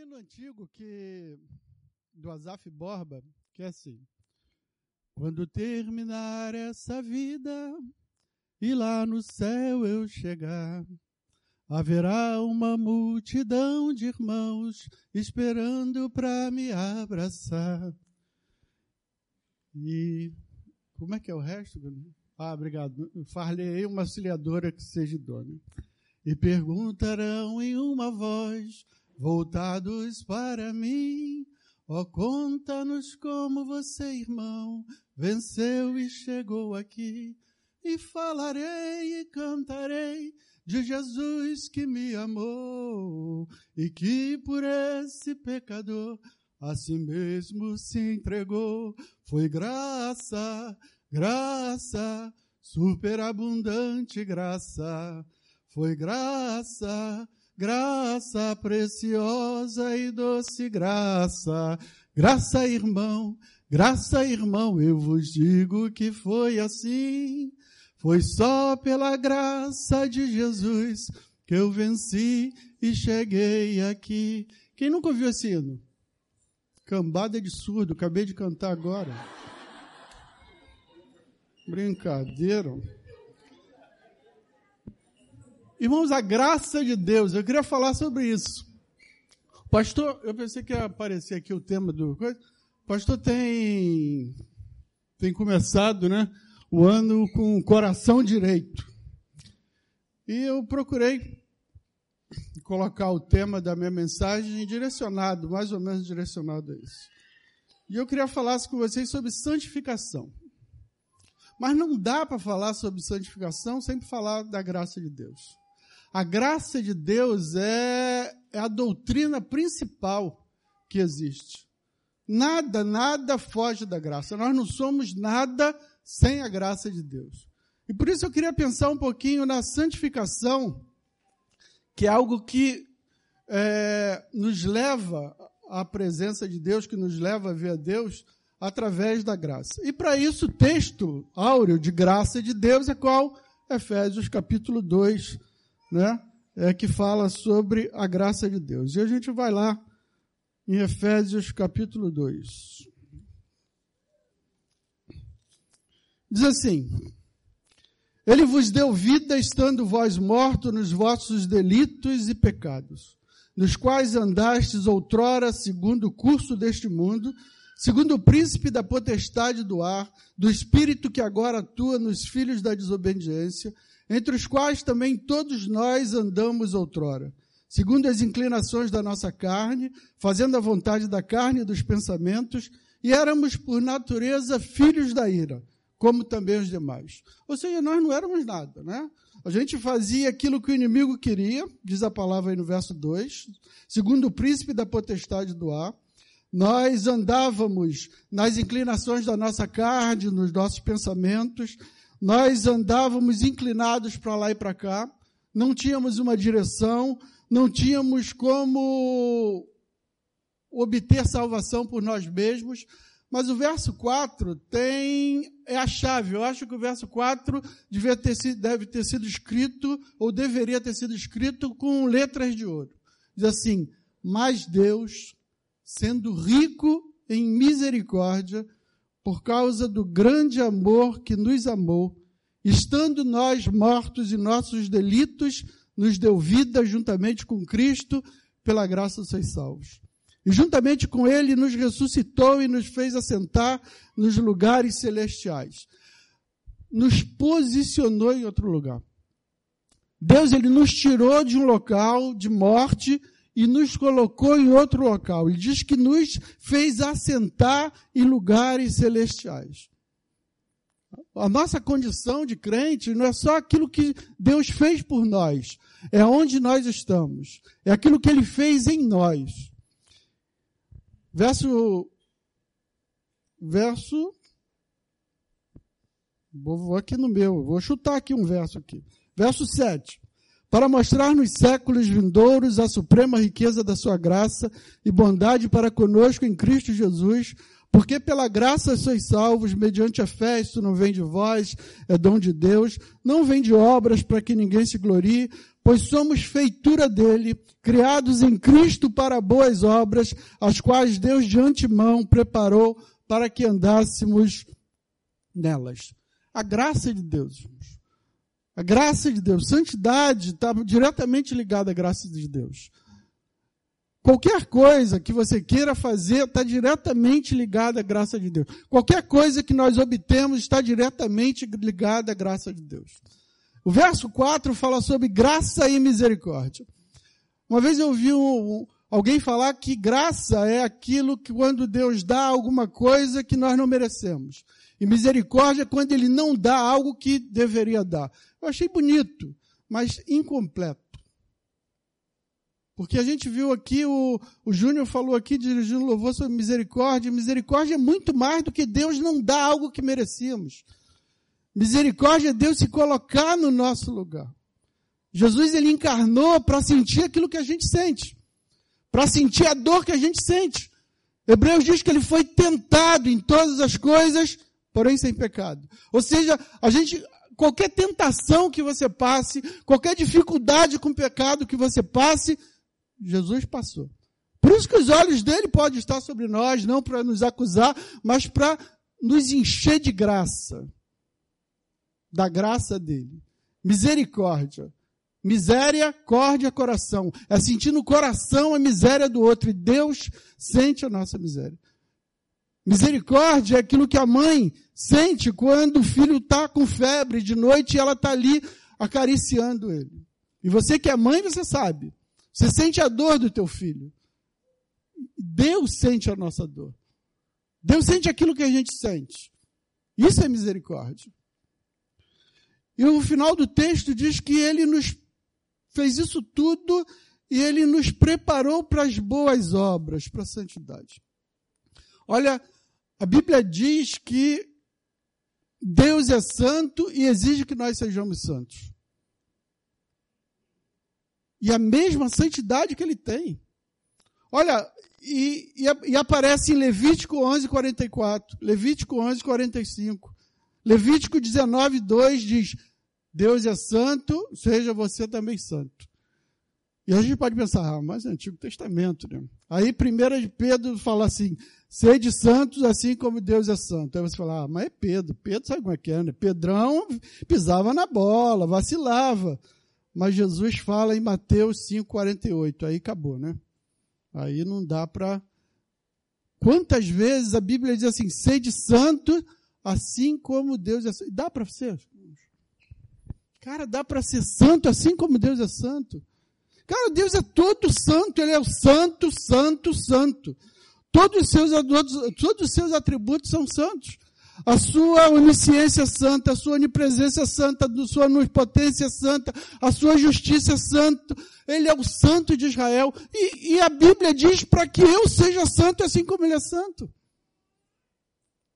hino antigo que do Azaf Borba, que é assim: Quando terminar essa vida e lá no céu eu chegar, haverá uma multidão de irmãos esperando para me abraçar. E como é que é o resto? Ah, obrigado. Farlei uma auxiliadora que seja idônea. E perguntarão em uma voz voltados para mim. Ó, oh, conta-nos como você, irmão, venceu e chegou aqui. E falarei e cantarei de Jesus que me amou e que por esse pecador a si mesmo se entregou. Foi graça, graça, superabundante graça. Foi graça, Graça preciosa e doce graça, graça irmão, graça irmão, eu vos digo que foi assim. Foi só pela graça de Jesus que eu venci e cheguei aqui. Quem nunca ouviu esse hino? Cambada de surdo, acabei de cantar agora. Brincadeira. Irmãos, a graça de Deus, eu queria falar sobre isso. Pastor, eu pensei que ia aparecer aqui o tema do. Pastor tem, tem começado né, o ano com o coração direito. E eu procurei colocar o tema da minha mensagem direcionado, mais ou menos direcionado a isso. E eu queria falar com vocês sobre santificação. Mas não dá para falar sobre santificação sem falar da graça de Deus. A graça de Deus é, é a doutrina principal que existe. Nada, nada foge da graça. Nós não somos nada sem a graça de Deus. E por isso eu queria pensar um pouquinho na santificação, que é algo que é, nos leva à presença de Deus, que nos leva a ver a Deus através da graça. E para isso, o texto áureo de graça de Deus é qual? Efésios capítulo 2, né, é, que fala sobre a graça de Deus. E a gente vai lá em Efésios capítulo 2. Diz assim: Ele vos deu vida estando vós mortos nos vossos delitos e pecados, nos quais andastes outrora segundo o curso deste mundo, segundo o príncipe da potestade do ar, do espírito que agora atua nos filhos da desobediência, entre os quais também todos nós andamos outrora, segundo as inclinações da nossa carne, fazendo a vontade da carne e dos pensamentos, e éramos por natureza filhos da ira, como também os demais. Ou seja, nós não éramos nada, né? A gente fazia aquilo que o inimigo queria, diz a palavra aí no verso 2, segundo o príncipe da potestade do ar. Nós andávamos nas inclinações da nossa carne, nos nossos pensamentos, nós andávamos inclinados para lá e para cá, não tínhamos uma direção, não tínhamos como obter salvação por nós mesmos. Mas o verso 4 tem é a chave. Eu acho que o verso 4 deve ter, sido, deve ter sido escrito, ou deveria ter sido escrito com letras de ouro. Diz assim: Mas Deus, sendo rico em misericórdia, por causa do grande amor que nos amou, estando nós mortos em nossos delitos, nos deu vida juntamente com Cristo, pela graça sois salvos. E juntamente com Ele nos ressuscitou e nos fez assentar nos lugares celestiais. Nos posicionou em outro lugar. Deus ele nos tirou de um local de morte e nos colocou em outro local. Ele diz que nos fez assentar em lugares celestiais. A nossa condição de crente não é só aquilo que Deus fez por nós, é onde nós estamos, é aquilo que Ele fez em nós. Verso. Verso. Vou aqui no meu, vou chutar aqui um verso aqui. Verso 7 para mostrar nos séculos vindouros a suprema riqueza da sua graça e bondade para conosco em Cristo Jesus, porque pela graça sois salvos, mediante a fé, isso não vem de vós, é dom de Deus, não vem de obras para que ninguém se glorie, pois somos feitura dele, criados em Cristo para boas obras, as quais Deus de antemão preparou para que andássemos nelas. A graça de Deus. A graça de Deus. Santidade está diretamente ligada à graça de Deus. Qualquer coisa que você queira fazer está diretamente ligada à graça de Deus. Qualquer coisa que nós obtemos está diretamente ligada à graça de Deus. O verso 4 fala sobre graça e misericórdia. Uma vez eu ouvi um, alguém falar que graça é aquilo que quando Deus dá alguma coisa que nós não merecemos. E misericórdia é quando ele não dá algo que deveria dar. Eu achei bonito, mas incompleto. Porque a gente viu aqui, o, o Júnior falou aqui, dirigindo louvor sobre misericórdia. Misericórdia é muito mais do que Deus não dá algo que merecíamos. Misericórdia é Deus se colocar no nosso lugar. Jesus ele encarnou para sentir aquilo que a gente sente, para sentir a dor que a gente sente. Hebreus diz que ele foi tentado em todas as coisas, porém sem pecado. Ou seja, a gente qualquer tentação que você passe, qualquer dificuldade com o pecado que você passe, Jesus passou. Por isso que os olhos dele podem estar sobre nós, não para nos acusar, mas para nos encher de graça. Da graça dele. Misericórdia. Miséria, córdia, coração. É sentir no coração a miséria do outro. E Deus sente a nossa miséria. Misericórdia é aquilo que a mãe sente quando o filho está com febre de noite e ela está ali acariciando ele. E você que é mãe, você sabe. Você sente a dor do teu filho. Deus sente a nossa dor. Deus sente aquilo que a gente sente. Isso é misericórdia. E o final do texto diz que ele nos fez isso tudo e ele nos preparou para as boas obras, para a santidade. Olha, a Bíblia diz que Deus é santo e exige que nós sejamos santos e a mesma santidade que ele tem. Olha, e, e, e aparece em Levítico 11, 44, Levítico 11, 45. Levítico 19, 2 diz: Deus é santo, seja você também santo. E a gente pode pensar, ah, mas é Antigo Testamento, né? Aí, 1 de Pedro fala assim: sede santos assim como Deus é santo. Aí você fala, ah, mas é Pedro. Pedro sabe como é que é, né? Pedrão pisava na bola, vacilava. Mas Jesus fala em Mateus 5,48. Aí acabou, né? Aí não dá para. Quantas vezes a Bíblia diz assim: sede santo, assim como Deus é santo. Dá para ser? Cara, dá para ser santo assim como Deus é santo. Cara, Deus é todo santo, Ele é o santo, santo, santo. Todos os seus, todos os seus atributos são santos a sua onisciência santa, a sua onipresença santa, a sua onipotência santa, a sua justiça santa. Ele é o santo de Israel. E, e a Bíblia diz para que eu seja santo assim como ele é santo.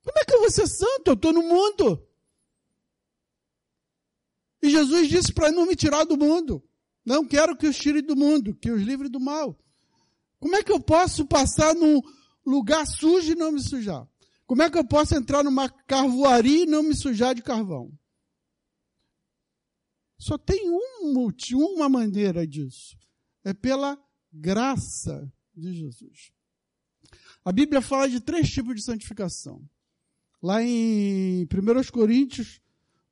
Como é que eu vou ser santo? Eu estou no mundo. E Jesus disse para não me tirar do mundo. Não quero que os tire do mundo, que os livre do mal. Como é que eu posso passar num lugar sujo e não me sujar? Como é que eu posso entrar numa carvoaria e não me sujar de carvão? Só tem um, uma maneira disso. É pela graça de Jesus. A Bíblia fala de três tipos de santificação. Lá em 1 Coríntios,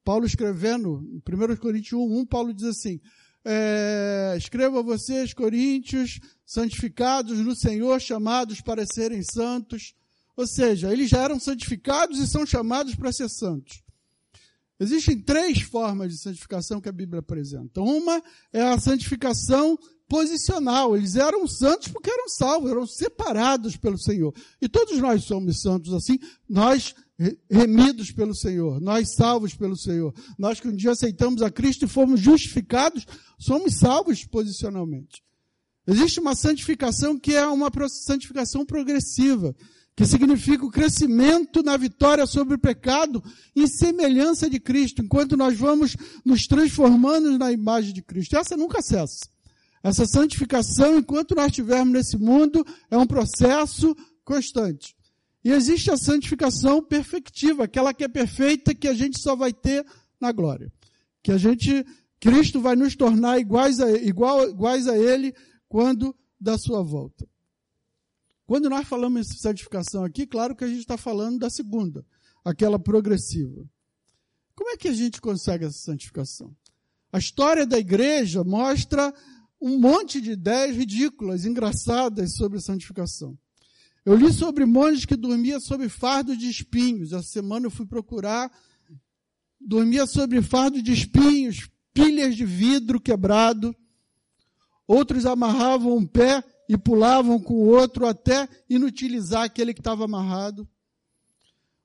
Paulo escrevendo, 1 Coríntios 1, 1 Paulo diz assim, é, escreva a vocês, coríntios, santificados no Senhor, chamados para serem santos, ou seja, eles já eram santificados e são chamados para ser santos. Existem três formas de santificação que a Bíblia apresenta. Uma é a santificação posicional. Eles eram santos porque eram salvos, eram separados pelo Senhor. E todos nós somos santos assim, nós remidos pelo Senhor, nós salvos pelo Senhor. Nós que um dia aceitamos a Cristo e fomos justificados, somos salvos posicionalmente. Existe uma santificação que é uma santificação progressiva que significa o crescimento na vitória sobre o pecado em semelhança de Cristo, enquanto nós vamos nos transformando na imagem de Cristo. Essa nunca cessa. Essa santificação, enquanto nós estivermos nesse mundo, é um processo constante. E existe a santificação perfectiva, aquela que é perfeita, que a gente só vai ter na glória. Que a gente Cristo vai nos tornar iguais a, igual, iguais a Ele quando da sua volta. Quando nós falamos em santificação aqui, claro que a gente está falando da segunda, aquela progressiva. Como é que a gente consegue essa santificação? A história da igreja mostra um monte de ideias ridículas, engraçadas sobre santificação. Eu li sobre monges que dormiam sob fardo de espinhos. Essa semana eu fui procurar. Dormia sobre fardo de espinhos, pilhas de vidro quebrado. Outros amarravam um pé e pulavam com o outro até inutilizar aquele que estava amarrado.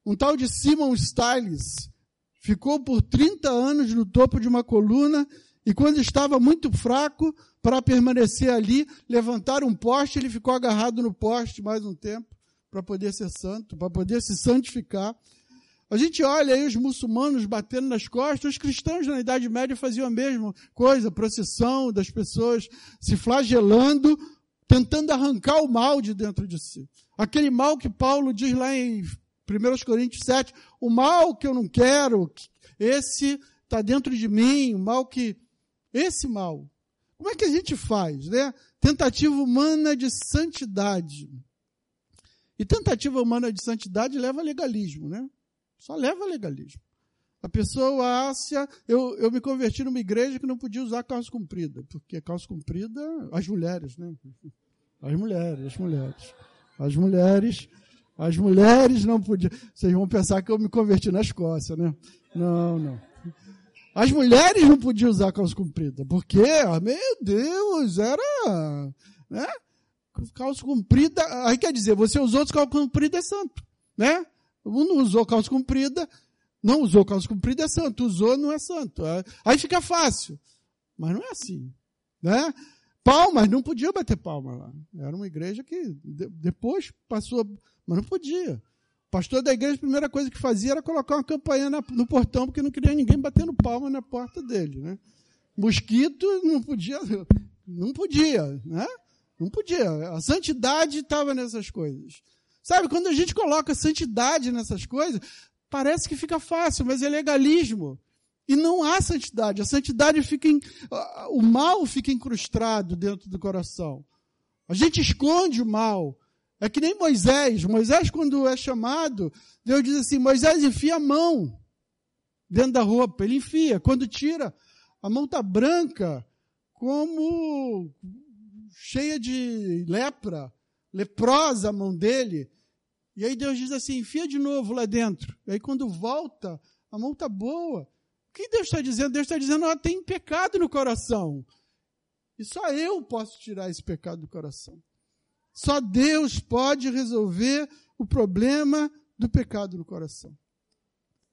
Um tal de Simon Stiles ficou por 30 anos no topo de uma coluna e quando estava muito fraco para permanecer ali, levantar um poste, ele ficou agarrado no poste mais um tempo para poder ser santo, para poder se santificar. A gente olha aí os muçulmanos batendo nas costas, os cristãos na Idade Média faziam a mesma coisa, procissão das pessoas se flagelando, tentando arrancar o mal de dentro de si. Aquele mal que Paulo diz lá em 1 Coríntios 7, o mal que eu não quero, esse está dentro de mim, o mal que. Esse mal. Como é que a gente faz, né? Tentativa humana de santidade. E tentativa humana de santidade leva a legalismo, né? Só leva a legalismo. A pessoa acha. Eu, eu me converti numa igreja que não podia usar calça comprida, porque calça comprida, as mulheres, né? As mulheres, as mulheres. As mulheres as mulheres não podiam. Vocês vão pensar que eu me converti na Escócia, né? Não, não. As mulheres não podiam usar calça comprida, porque, meu Deus, era. Né? Calça comprida. Aí quer dizer, você usou calça comprida é santo, né? Um não usou calça comprida, não usou calça comprida é santo, usou não é santo. Aí fica fácil. Mas não é assim, né? Palmas, não podia bater palma lá. Era uma igreja que depois passou mas não podia. Pastor da igreja, a primeira coisa que fazia era colocar uma campanha no portão, porque não queria ninguém batendo palma na porta dele. Né? Mosquito não podia, não podia, né? Não podia. A santidade estava nessas coisas. Sabe, quando a gente coloca santidade nessas coisas, parece que fica fácil, mas é legalismo. E não há santidade. A santidade fica. O mal fica incrustado dentro do coração. A gente esconde o mal. É que nem Moisés. Moisés, quando é chamado, Deus diz assim: Moisés, enfia a mão dentro da roupa. Ele enfia. Quando tira, a mão está branca, como cheia de lepra, leprosa a mão dele. E aí Deus diz assim: enfia de novo lá dentro. E aí quando volta, a mão está boa. O que Deus está dizendo? Deus está dizendo: ela tem pecado no coração. E só eu posso tirar esse pecado do coração. Só Deus pode resolver o problema do pecado no coração.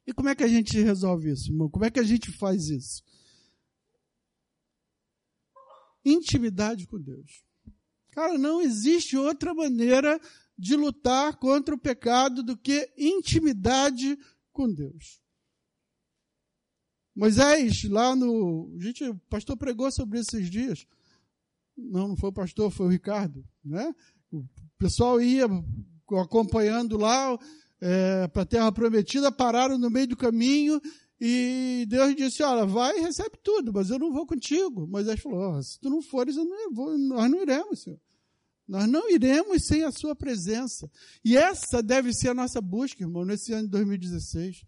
E como é que a gente resolve isso, irmão? Como é que a gente faz isso? Intimidade com Deus. Cara, não existe outra maneira de lutar contra o pecado do que intimidade com Deus. Moisés, lá no. Gente, o pastor pregou sobre esses dias. Não, não foi o pastor, foi o Ricardo, né? O pessoal ia acompanhando lá é, para a Terra Prometida, pararam no meio do caminho e Deus disse: Olha, vai e recebe tudo, mas eu não vou contigo. Moisés falou: oh, Se tu não fores, eu não vou, nós não iremos, Senhor. Nós não iremos sem a Sua presença. E essa deve ser a nossa busca, irmão, nesse ano de 2016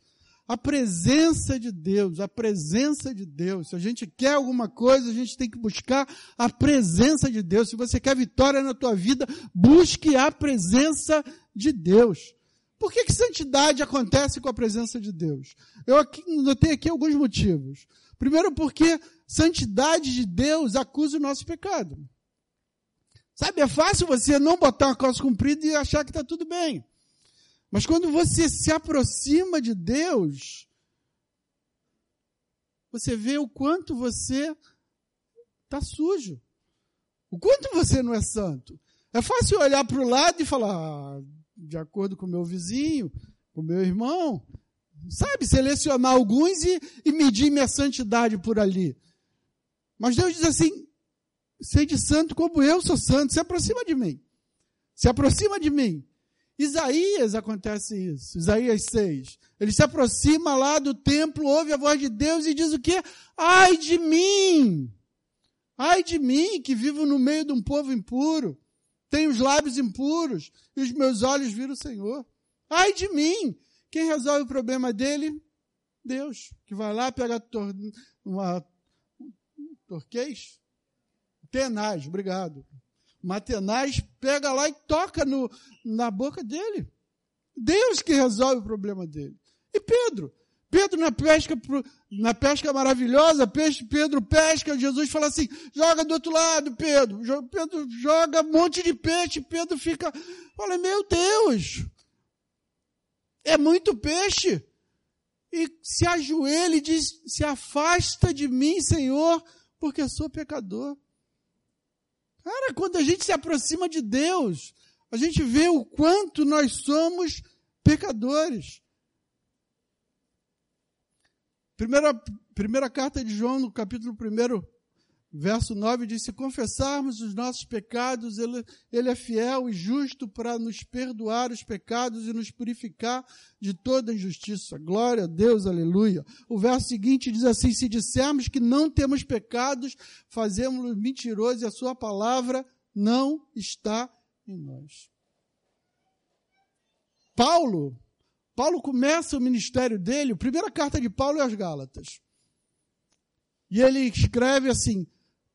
a presença de Deus, a presença de Deus. Se a gente quer alguma coisa, a gente tem que buscar a presença de Deus. Se você quer vitória na tua vida, busque a presença de Deus. Por que, que santidade acontece com a presença de Deus? Eu aqui, notei aqui alguns motivos. Primeiro, porque santidade de Deus acusa o nosso pecado. Sabe, é fácil você não botar uma calça comprida e achar que está tudo bem. Mas quando você se aproxima de Deus, você vê o quanto você está sujo. O quanto você não é santo. É fácil olhar para o lado e falar, ah, de acordo com o meu vizinho, com o meu irmão, sabe, selecionar alguns e, e medir minha santidade por ali. Mas Deus diz assim: sede santo como eu sou santo, se aproxima de mim. Se aproxima de mim Isaías acontece isso, Isaías 6. Ele se aproxima lá do templo, ouve a voz de Deus e diz o quê? Ai de mim! Ai de mim, que vivo no meio de um povo impuro, tenho os lábios impuros e os meus olhos viram o Senhor. Ai de mim! Quem resolve o problema dele? Deus, que vai lá, pega tor uma torquês? Tenaz, obrigado. Uma tenaz, pega lá e toca no, na boca dele. Deus que resolve o problema dele. E Pedro? Pedro na pesca, na pesca maravilhosa, Pedro pesca, Jesus fala assim, joga do outro lado, Pedro. Pedro joga um monte de peixe, Pedro fica, fala, meu Deus, é muito peixe. E se ajoelha e diz, se afasta de mim, Senhor, porque sou pecador. Cara, quando a gente se aproxima de Deus, a gente vê o quanto nós somos pecadores. Primeira, primeira carta de João, no capítulo 1, verso 9, diz: Se confessarmos os nossos pecados, ele, ele é fiel e justo para nos perdoar os pecados e nos purificar de toda injustiça. Glória a Deus, aleluia. O verso seguinte diz assim: Se dissermos que não temos pecados, fazemos mentiroso e a sua palavra não está em nós. Paulo Paulo começa o ministério dele, a primeira carta de Paulo é aos Gálatas. E ele escreve assim: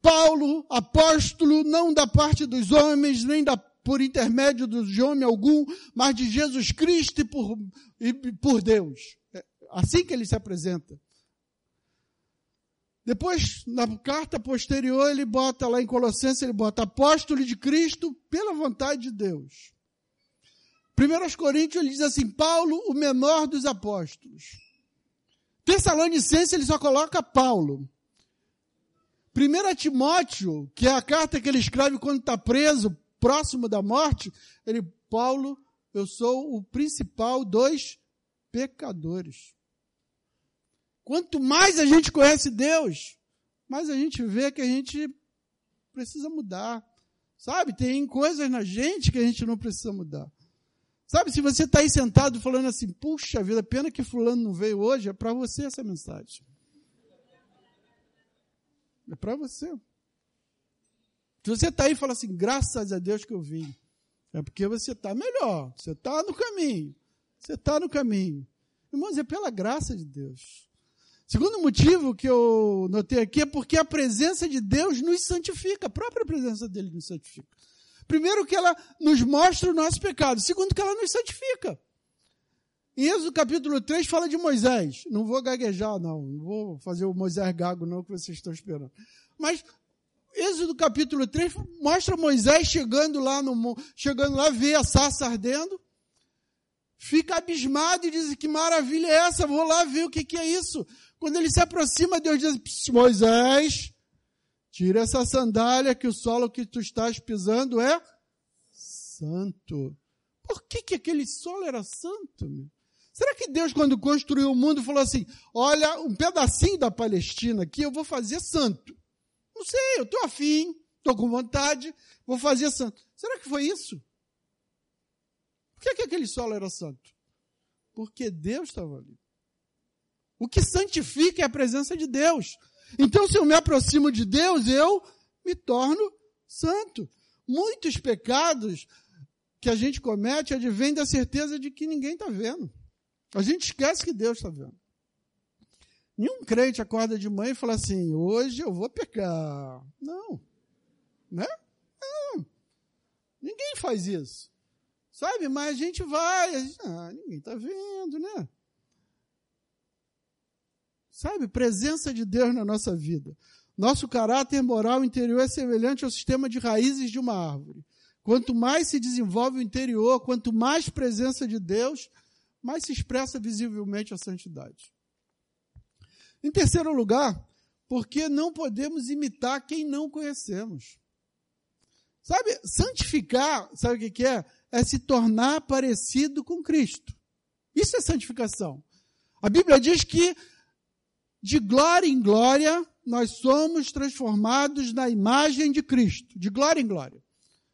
Paulo, apóstolo, não da parte dos homens, nem da, por intermédio de homem algum, mas de Jesus Cristo e por, e por Deus. É assim que ele se apresenta. Depois, na carta posterior, ele bota lá em Colossenses, ele bota apóstolo de Cristo pela vontade de Deus. 1 Coríntios ele diz assim, Paulo, o menor dos apóstolos. Tessalonicense ele só coloca Paulo. 1 Timóteo, que é a carta que ele escreve quando está preso, próximo da morte, ele, Paulo, eu sou o principal dos pecadores. Quanto mais a gente conhece Deus, mais a gente vê que a gente precisa mudar. Sabe, tem coisas na gente que a gente não precisa mudar. Sabe, se você está aí sentado falando assim, puxa vida, pena que fulano não veio hoje, é para você essa mensagem. É para você. Se você está aí e fala assim, graças a Deus que eu vim, é porque você está melhor, você está no caminho, você está no caminho. Irmãos, é pela graça de Deus. Segundo motivo que eu notei aqui é porque a presença de Deus nos santifica, a própria presença dele nos santifica. Primeiro, que ela nos mostra o nosso pecado. Segundo, que ela nos santifica. Em Êxodo capítulo 3 fala de Moisés. Não vou gaguejar, não. Não vou fazer o Moisés gago, não, que vocês estão esperando. Mas Êxodo capítulo 3 mostra Moisés chegando lá, no, chegando lá, vê a sarça ardendo, fica abismado e diz: Que maravilha é essa? Vou lá ver o que, que é isso. Quando ele se aproxima, Deus diz: Moisés, Tira essa sandália que o solo que tu estás pisando é santo. Por que, que aquele solo era santo? Meu? Será que Deus, quando construiu o mundo, falou assim: olha, um pedacinho da Palestina aqui eu vou fazer santo? Não sei, eu estou afim, estou com vontade, vou fazer santo. Será que foi isso? Por que, que aquele solo era santo? Porque Deus estava ali. O que santifica é a presença de Deus. Então, se eu me aproximo de Deus, eu me torno santo. Muitos pecados que a gente comete advêm da certeza de que ninguém está vendo. A gente esquece que Deus está vendo. Nenhum crente acorda de manhã e fala assim: hoje eu vou pecar. Não. Né? Não. Ninguém faz isso. Sabe? Mas a gente vai. A gente, ah, ninguém está vendo, né? Sabe? Presença de Deus na nossa vida. Nosso caráter moral interior é semelhante ao sistema de raízes de uma árvore. Quanto mais se desenvolve o interior, quanto mais presença de Deus, mais se expressa visivelmente a santidade. Em terceiro lugar, porque não podemos imitar quem não conhecemos. Sabe, santificar, sabe o que é? É se tornar parecido com Cristo. Isso é santificação. A Bíblia diz que de glória em glória, nós somos transformados na imagem de Cristo, de glória em glória.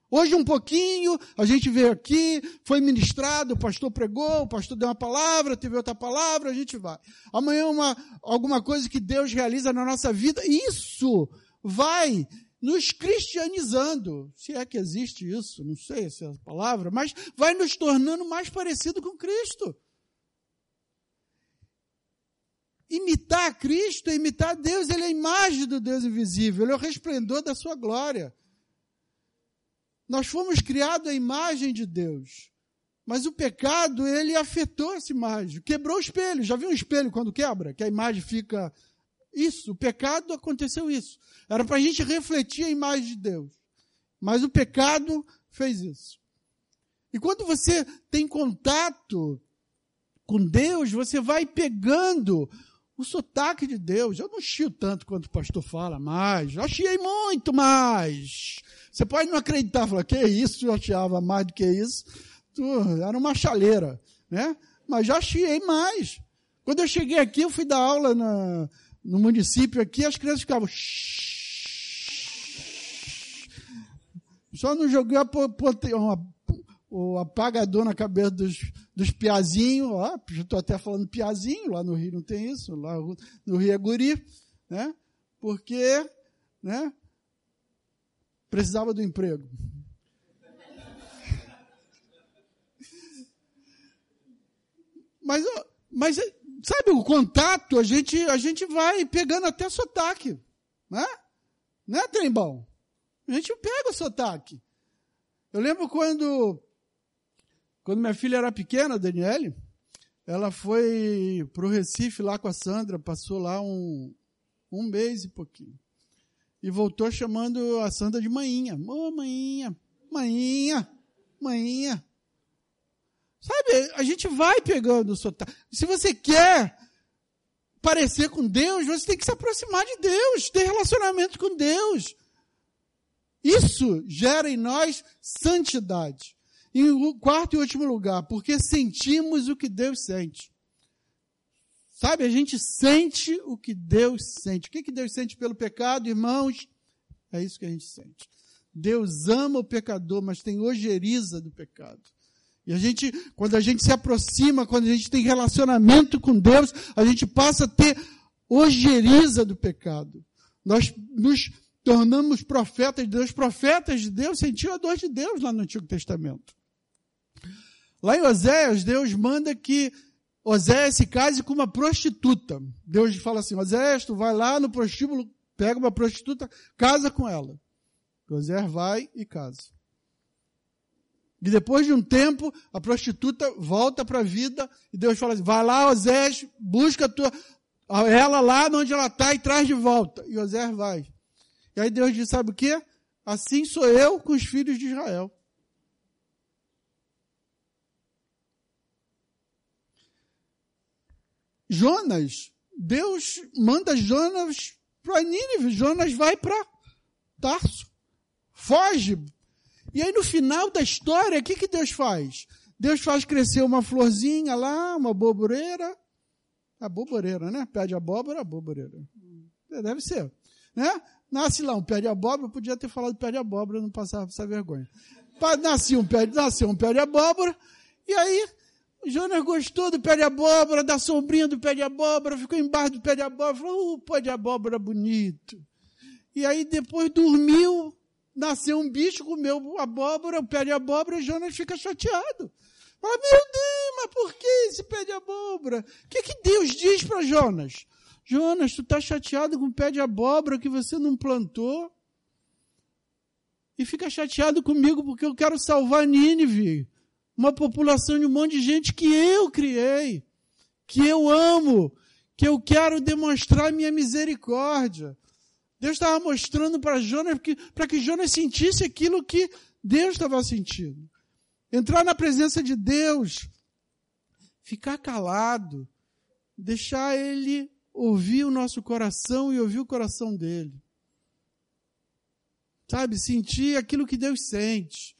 Hoje um pouquinho, a gente veio aqui, foi ministrado, o pastor pregou, o pastor deu uma palavra, teve outra palavra, a gente vai. Amanhã uma, alguma coisa que Deus realiza na nossa vida, isso vai nos cristianizando, se é que existe isso, não sei essa é a palavra, mas vai nos tornando mais parecido com Cristo. Imitar Cristo é imitar Deus, ele é a imagem do Deus invisível, ele é o resplendor da sua glória. Nós fomos criados à imagem de Deus. Mas o pecado, ele afetou essa imagem, quebrou o espelho. Já viu um espelho quando quebra? Que a imagem fica. Isso, o pecado aconteceu isso. Era para a gente refletir a imagem de Deus. Mas o pecado fez isso. E quando você tem contato com Deus, você vai pegando o sotaque de Deus. Eu não chio tanto quanto o pastor fala mais. Já chiei muito mais. Você pode não acreditar, falar, que isso, eu chiava mais do que isso. Tu, era uma chaleira, né? Mas já chiei mais. Quando eu cheguei aqui, eu fui dar aula na, no município aqui, as crianças ficavam. Só não joguei uma, o apagador na cabeça dos, dos piazinhos, ó, estou até falando piazinho, lá no Rio não tem isso, lá no Rio é guri, né? Porque, né? Precisava do emprego. Mas, mas sabe, o contato, a gente, a gente vai pegando até sotaque, né? Né, Trembão? A gente pega o sotaque. Eu lembro quando quando minha filha era pequena, Daniele, ela foi para o Recife lá com a Sandra, passou lá um, um mês e pouquinho. E voltou chamando a Sandra de mainha. Ô, oh, mainha, mainha. Sabe, a gente vai pegando o sotaque. Se você quer parecer com Deus, você tem que se aproximar de Deus, ter relacionamento com Deus. Isso gera em nós santidade. Em quarto e último lugar, porque sentimos o que Deus sente. Sabe, a gente sente o que Deus sente. O que, que Deus sente pelo pecado, irmãos? É isso que a gente sente. Deus ama o pecador, mas tem ojeriza do pecado. E a gente, quando a gente se aproxima, quando a gente tem relacionamento com Deus, a gente passa a ter ojeriza do pecado. Nós nos tornamos profetas de Deus. Profetas de Deus sentiam a dor de Deus lá no Antigo Testamento. Lá em Oséias, Deus manda que Oséias se case com uma prostituta. Deus fala assim: Oséias, tu vai lá no prostíbulo, pega uma prostituta, casa com ela. Oséias vai e casa. E depois de um tempo, a prostituta volta para a vida e Deus fala assim: vai lá, Oséias, busca tua, ela lá onde ela está e traz de volta. E Oséias vai. E aí Deus diz: sabe o que? Assim sou eu com os filhos de Israel. Jonas, Deus manda Jonas para Nínive. Jonas vai para Tarso. Foge. E aí no final da história, o que, que Deus faz? Deus faz crescer uma florzinha lá, uma boboreira. A boboreira, né? Pé de abóbora, boboreira. É, deve ser. Né? Nasce lá um pé de abóbora, podia ter falado pé de abóbora, não passava essa vergonha. Nasceu um nasceu um pé de abóbora, e aí Jonas gostou do pé de abóbora, da sombrinha do pé de abóbora, ficou embaixo do pé de abóbora, falou, uh, pé de abóbora bonito. E aí depois dormiu, nasceu um bicho, comeu abóbora, o pé de abóbora, e Jonas fica chateado. Fala, meu Deus, mas por que esse pé de abóbora? O que, que Deus diz para Jonas? Jonas, tu está chateado com o pé de abóbora que você não plantou? E fica chateado comigo porque eu quero salvar Nínive uma população de um monte de gente que eu criei, que eu amo, que eu quero demonstrar minha misericórdia. Deus estava mostrando para Jonas para que Jonas sentisse aquilo que Deus estava sentindo. Entrar na presença de Deus, ficar calado, deixar Ele ouvir o nosso coração e ouvir o coração dele. Sabe, sentir aquilo que Deus sente.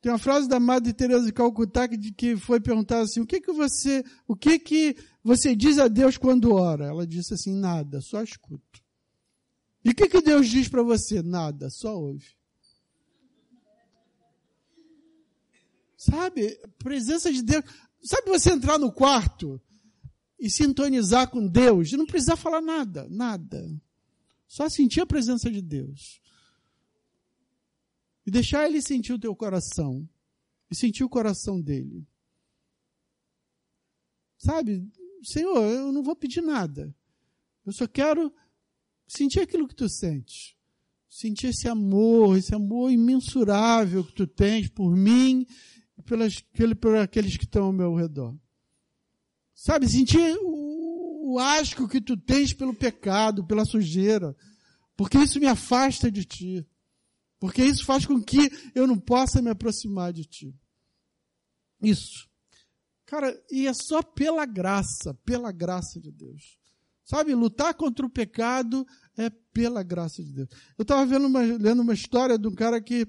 Tem uma frase da Madre Teresa de Calcutá que, que foi perguntada assim: o que que você, o que que você diz a Deus quando ora? Ela disse assim: nada, só escuto. E o que que Deus diz para você? Nada, só ouve. Sabe? Presença de Deus. Sabe você entrar no quarto e sintonizar com Deus não precisar falar nada, nada. Só sentir a presença de Deus. E deixar Ele sentir o teu coração. E sentir o coração dele. Sabe? Senhor, eu não vou pedir nada. Eu só quero sentir aquilo que tu sentes. Sentir esse amor, esse amor imensurável que tu tens por mim e pelas, por aqueles que estão ao meu redor. Sabe, sentir o, o asco que tu tens pelo pecado, pela sujeira. Porque isso me afasta de ti. Porque isso faz com que eu não possa me aproximar de ti. Isso. Cara, e é só pela graça, pela graça de Deus. Sabe, lutar contra o pecado é pela graça de Deus. Eu estava lendo uma história de um cara que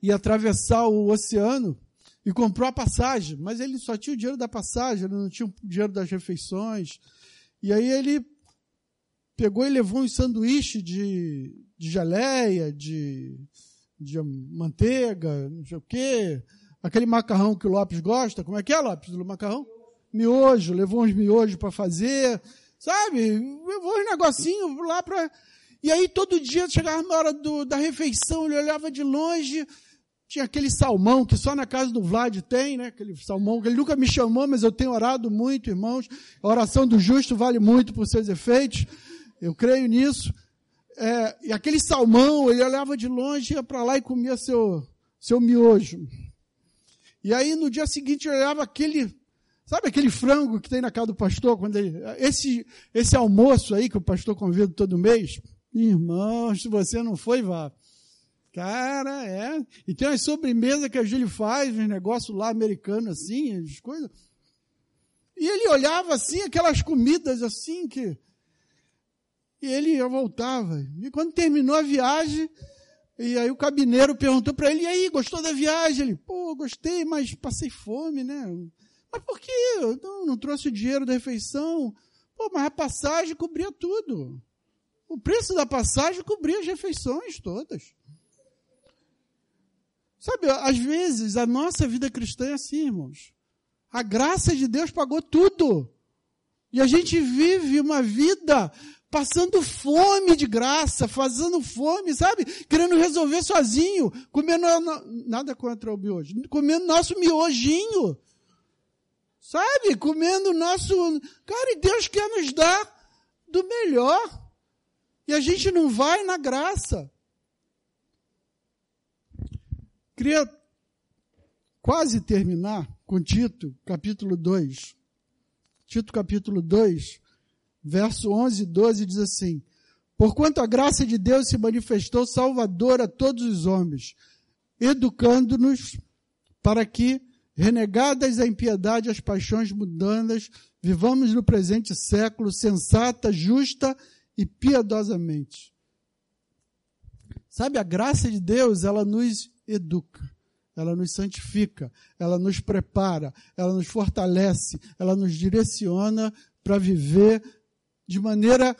ia atravessar o oceano e comprou a passagem, mas ele só tinha o dinheiro da passagem, ele não tinha o dinheiro das refeições. E aí ele pegou e levou um sanduíche de, de geleia, de, de manteiga, não sei o quê, aquele macarrão que o Lopes gosta. Como é que é, Lopes, do macarrão? Miojo, levou uns miojos para fazer, sabe? Levou uns negocinhos lá para. E aí todo dia chegava na hora do, da refeição, ele olhava de longe, tinha aquele salmão que só na casa do Vlad tem, né? Aquele salmão que ele nunca me chamou, mas eu tenho orado muito, irmãos. A oração do justo vale muito por seus efeitos. Eu creio nisso. É, e aquele salmão, ele olhava de longe, ia para lá e comia seu, seu miojo. E aí no dia seguinte eu olhava aquele, sabe aquele frango que tem na casa do pastor, quando ele, esse, esse almoço aí que o pastor convida todo mês, irmão, se você não foi, vá. Cara, é. E tem umas sobremesas que a Júlia faz, uns negócios lá americanos assim, as coisas. E ele olhava assim, aquelas comidas assim que. E ele voltava. E quando terminou a viagem, e aí o cabineiro perguntou para ele, e aí, gostou da viagem? Ele, pô, gostei, mas passei fome, né? Mas por quê? Não, não trouxe o dinheiro da refeição. Pô, mas a passagem cobria tudo. O preço da passagem cobria as refeições todas. Sabe, às vezes a nossa vida cristã é assim, irmãos. A graça de Deus pagou tudo. E a gente vive uma vida passando fome de graça, fazendo fome, sabe? Querendo resolver sozinho, comendo nada contra o miojo, comendo nosso miojinho. Sabe? Comendo nosso, cara, e Deus quer nos dar do melhor. E a gente não vai na graça. Queria quase terminar com Tito, capítulo 2. Tito, capítulo 2, verso 11 e 12 diz assim: Porquanto a graça de Deus se manifestou salvadora a todos os homens, educando-nos para que, renegadas a impiedade e as paixões mundanas, vivamos no presente século sensata, justa e piedosamente. Sabe, a graça de Deus, ela nos educa, ela nos santifica, ela nos prepara, ela nos fortalece, ela nos direciona para viver de maneira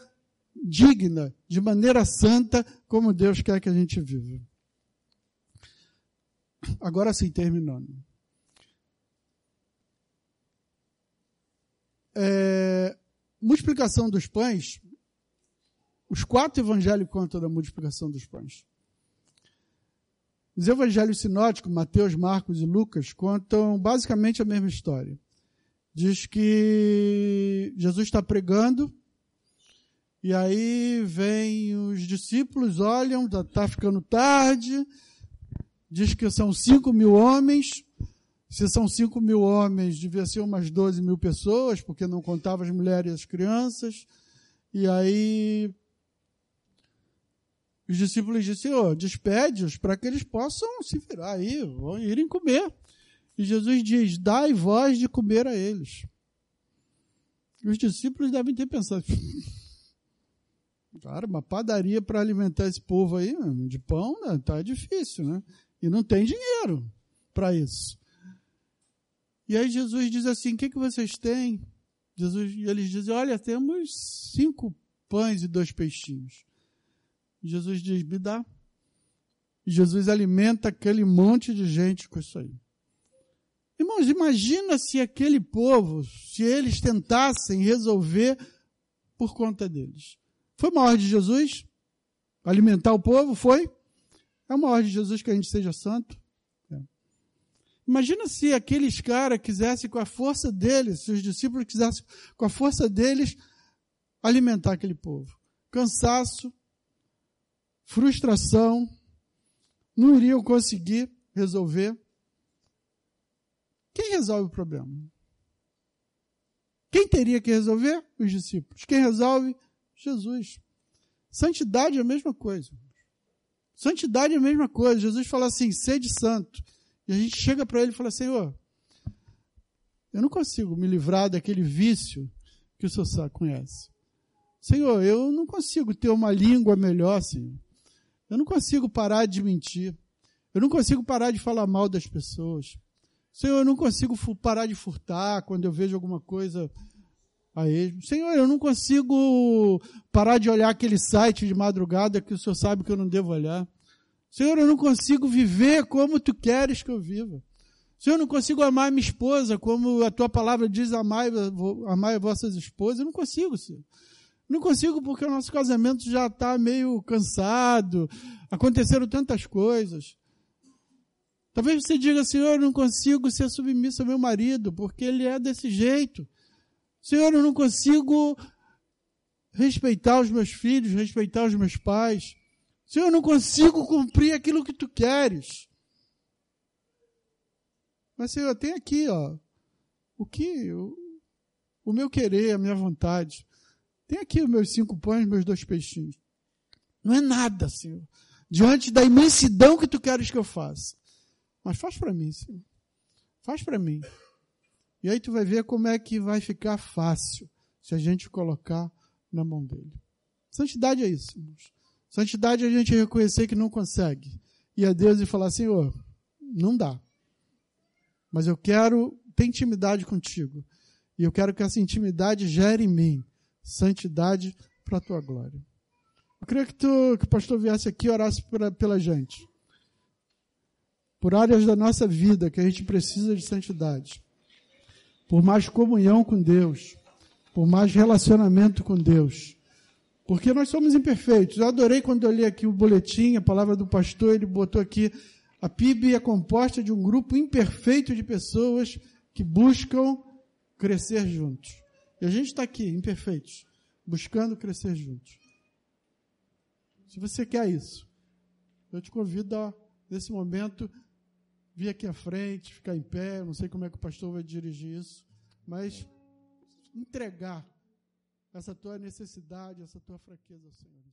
digna, de maneira santa, como Deus quer que a gente viva. Agora sim, terminando. É, multiplicação dos pães, os quatro evangelhos contam da multiplicação dos pães. Os evangelhos sinóticos, Mateus, Marcos e Lucas, contam basicamente a mesma história. Diz que Jesus está pregando e aí vem os discípulos, olham, está ficando tarde, diz que são 5 mil homens. Se são 5 mil homens, devia ser umas 12 mil pessoas, porque não contava as mulheres e as crianças. E aí os discípulos disseram, oh, despede-os para que eles possam se virar aí, vão irem comer. E Jesus diz, dai voz de comer a eles. E os discípulos devem ter pensado, Cara, uma padaria para alimentar esse povo aí, de pão, né, tá difícil, né? E não tem dinheiro para isso. E aí Jesus diz assim: o que, que vocês têm? Jesus, eles dizem: olha, temos cinco pães e dois peixinhos. Jesus diz: me dá. E Jesus alimenta aquele monte de gente com isso aí. Irmãos, imagina se aquele povo, se eles tentassem resolver por conta deles. Foi uma ordem de Jesus? Alimentar o povo? Foi? É uma ordem de Jesus que a gente seja santo? É. Imagina se aqueles caras quisessem, com a força deles, se os discípulos quisessem, com a força deles, alimentar aquele povo. Cansaço, frustração, não iriam conseguir resolver. Quem resolve o problema? Quem teria que resolver? Os discípulos. Quem resolve? Jesus. Santidade é a mesma coisa. Santidade é a mesma coisa. Jesus fala assim: sede santo. E a gente chega para ele e fala: Senhor, eu não consigo me livrar daquele vício que o Senhor conhece. Senhor, eu não consigo ter uma língua melhor, Senhor. Eu não consigo parar de mentir. Eu não consigo parar de falar mal das pessoas. Senhor, eu não consigo parar de furtar quando eu vejo alguma coisa a esmo. Senhor, eu não consigo parar de olhar aquele site de madrugada que o Senhor sabe que eu não devo olhar. Senhor, eu não consigo viver como tu queres que eu viva. Senhor, eu não consigo amar minha esposa como a tua palavra diz, amai, amai vossas esposas. Eu não consigo, Senhor. Não consigo porque o nosso casamento já está meio cansado. Aconteceram tantas coisas. Talvez você diga, Senhor, eu não consigo ser submisso ao meu marido, porque ele é desse jeito. Senhor, eu não consigo respeitar os meus filhos, respeitar os meus pais. Senhor, eu não consigo cumprir aquilo que tu queres. Mas, Senhor, tem aqui, ó, o que, o, meu querer, a minha vontade. Tem aqui os meus cinco pães, meus dois peixinhos. Não é nada, Senhor. Diante da imensidão que tu queres que eu faça. Mas faz para mim, Senhor. Faz para mim. E aí tu vai ver como é que vai ficar fácil se a gente colocar na mão dele. Santidade é isso, irmãos. Santidade é a gente reconhecer que não consegue. E a Deus e falar, Senhor, não dá. Mas eu quero ter intimidade contigo. E eu quero que essa intimidade gere em mim santidade para a tua glória. Eu queria que, tu, que o pastor viesse aqui e orasse pela, pela gente. Por áreas da nossa vida que a gente precisa de santidade por mais comunhão com Deus, por mais relacionamento com Deus. Porque nós somos imperfeitos. Eu adorei quando eu li aqui o boletim, a palavra do pastor, ele botou aqui, a PIB é composta de um grupo imperfeito de pessoas que buscam crescer juntos. E a gente está aqui, imperfeitos, buscando crescer juntos. Se você quer isso, eu te convido a, nesse momento, vir aqui à frente, ficar em pé, não sei como é que o pastor vai dirigir isso, mas entregar essa tua necessidade, essa tua fraqueza ao Senhor.